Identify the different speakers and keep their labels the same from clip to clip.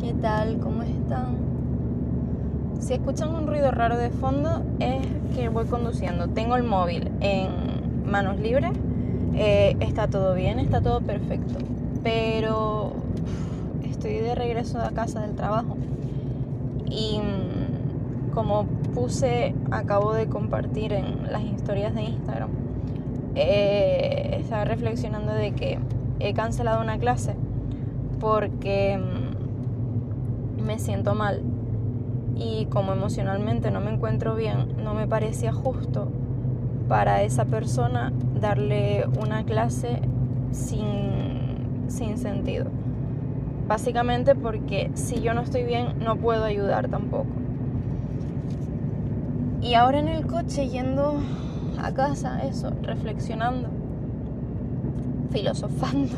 Speaker 1: ¿qué tal? ¿Cómo están? Si escuchan un ruido raro de fondo es que voy conduciendo. Tengo el móvil en manos libres, eh, está todo bien, está todo perfecto, pero estoy de regreso a casa del trabajo y mm, como puse, acabo de compartir en las historias de Instagram, eh, estaba reflexionando de que he cancelado una clase porque mm, me siento mal y como emocionalmente no me encuentro bien, no me parecía justo para esa persona darle una clase sin, sin sentido. Básicamente porque si yo no estoy bien no puedo ayudar tampoco. Y ahora en el coche yendo a casa, eso, reflexionando, filosofando,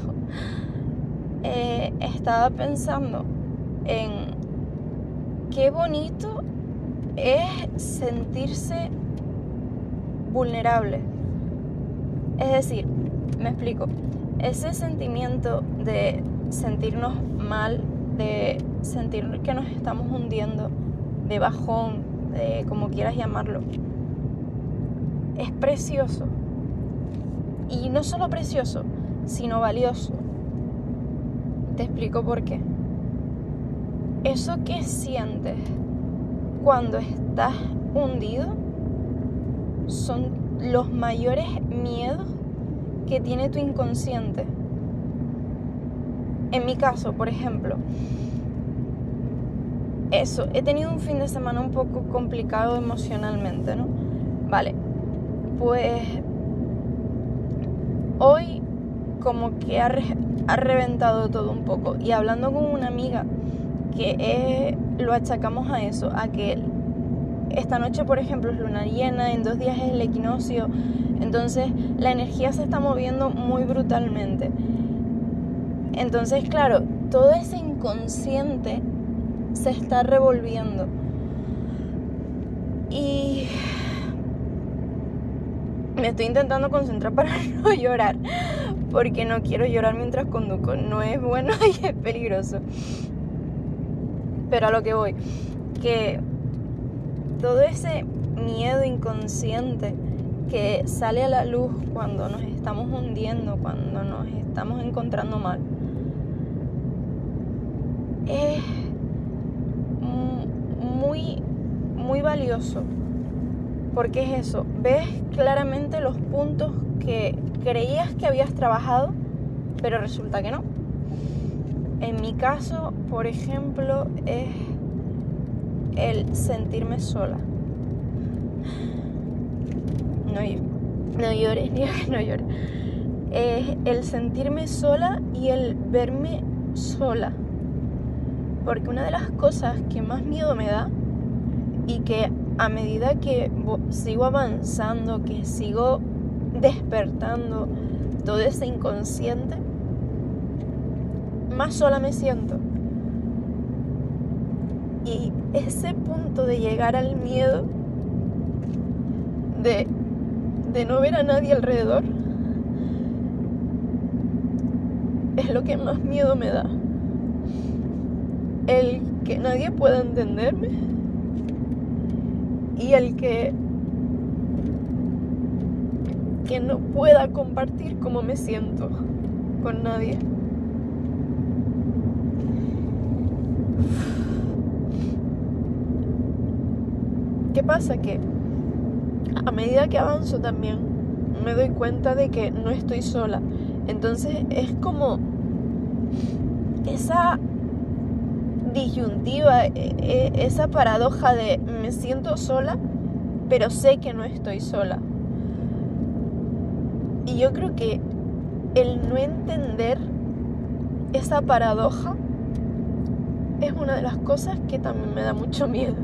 Speaker 1: eh, estaba pensando en qué bonito es sentirse vulnerable. Es decir, me explico, ese sentimiento de sentirnos mal, de sentir que nos estamos hundiendo, de bajón, de como quieras llamarlo, es precioso. Y no solo precioso, sino valioso. Te explico por qué. Eso que sientes cuando estás hundido son los mayores miedos que tiene tu inconsciente. En mi caso, por ejemplo, eso, he tenido un fin de semana un poco complicado emocionalmente, ¿no? Vale, pues hoy como que ha, reventado todo un poco. Y hablando con una amiga que lo achacamos a eso, a que esta noche, por ejemplo, es luna llena, en dos días es el equinoccio, entonces la energía se está moviendo muy brutalmente. Entonces, claro, todo ese inconsciente se está revolviendo. Y me estoy intentando concentrar para no llorar, porque no quiero llorar mientras conduzco. No es bueno y es peligroso. Pero a lo que voy, que todo ese miedo inconsciente que sale a la luz cuando nos estamos hundiendo, cuando nos estamos encontrando mal, es muy, muy valioso. Porque es eso, ves claramente los puntos que creías que habías trabajado, pero resulta que no. En mi caso, por ejemplo, es el sentirme sola. No, no llores, no llores. Es el sentirme sola y el verme sola. Porque una de las cosas que más miedo me da y que a medida que sigo avanzando, que sigo despertando todo ese inconsciente, más sola me siento. Y ese punto de llegar al miedo, de, de no ver a nadie alrededor, es lo que más miedo me da el que nadie pueda entenderme y el que que no pueda compartir cómo me siento con nadie. ¿Qué pasa? Que a medida que avanzo también me doy cuenta de que no estoy sola. Entonces es como esa disyuntiva, e, e, esa paradoja de me siento sola, pero sé que no estoy sola. Y yo creo que el no entender esa paradoja es una de las cosas que también me da mucho miedo.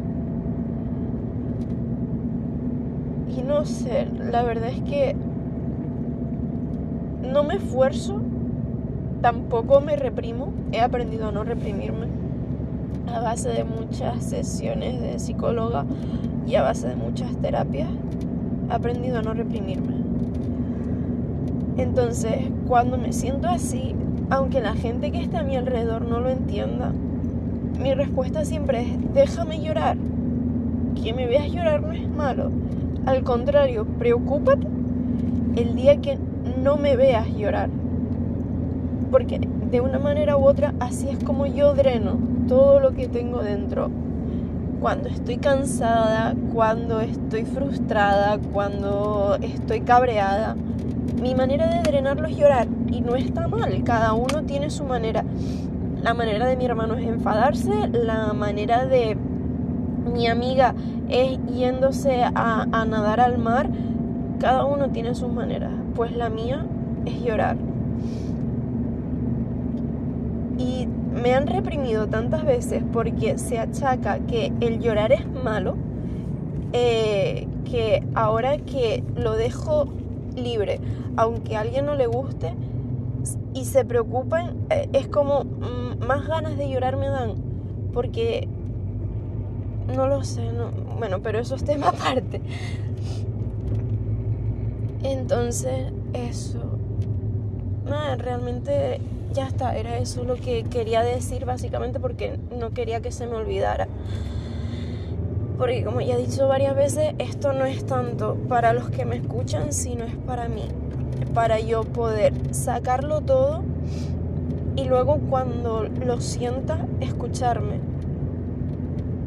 Speaker 1: Y no sé, la verdad es que no me esfuerzo, tampoco me reprimo, he aprendido a no reprimirme a base de muchas sesiones de psicóloga y a base de muchas terapias, he aprendido a no reprimirme. Entonces, cuando me siento así, aunque la gente que está a mi alrededor no lo entienda, mi respuesta siempre es, déjame llorar. Que me veas llorar no es malo. Al contrario, preocúpate el día que no me veas llorar. Porque de una manera u otra así es como yo dreno todo lo que tengo dentro. Cuando estoy cansada, cuando estoy frustrada, cuando estoy cabreada. Mi manera de drenarlo es llorar y no está mal, cada uno tiene su manera. La manera de mi hermano es enfadarse, la manera de mi amiga es yéndose a, nadar al mar. Cada uno tiene sus maneras, pues la mía es llorar. Y me han reprimido tantas veces porque se achaca que el llorar es malo, eh, que ahora que lo dejo libre, aunque a alguien no le guste y se preocupen, eh, es como mm, más ganas de llorar me dan, porque no lo sé, no, bueno, pero eso es tema aparte. Entonces, eso, nada, realmente ya está, era eso lo que quería decir básicamente porque no quería que se me olvidara. Porque como ya he dicho varias veces, esto no es tanto para los que me escuchan, sino es para mí. Para yo poder sacarlo todo y luego cuando lo sienta, escucharme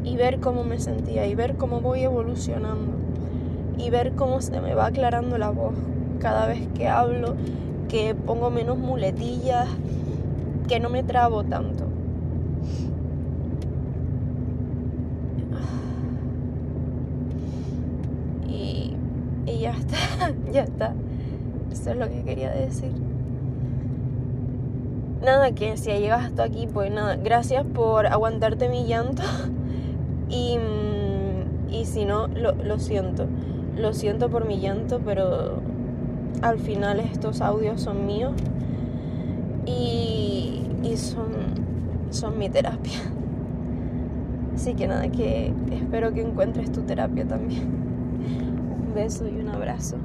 Speaker 1: y ver cómo me sentía y ver cómo voy evolucionando y ver cómo se me va aclarando la voz cada vez que hablo, que pongo menos muletillas, que no me trabo tanto. Y, y ya está, ya está. Eso es lo que quería decir. Nada, que si llegas hasta aquí, pues nada, gracias por aguantarte mi llanto. Y, y si no, lo, lo siento. Lo siento por mi llanto, pero al final estos audios son míos. Y y son, son mi terapia. Así que nada, que espero que encuentres tu terapia también. Un beso y un abrazo.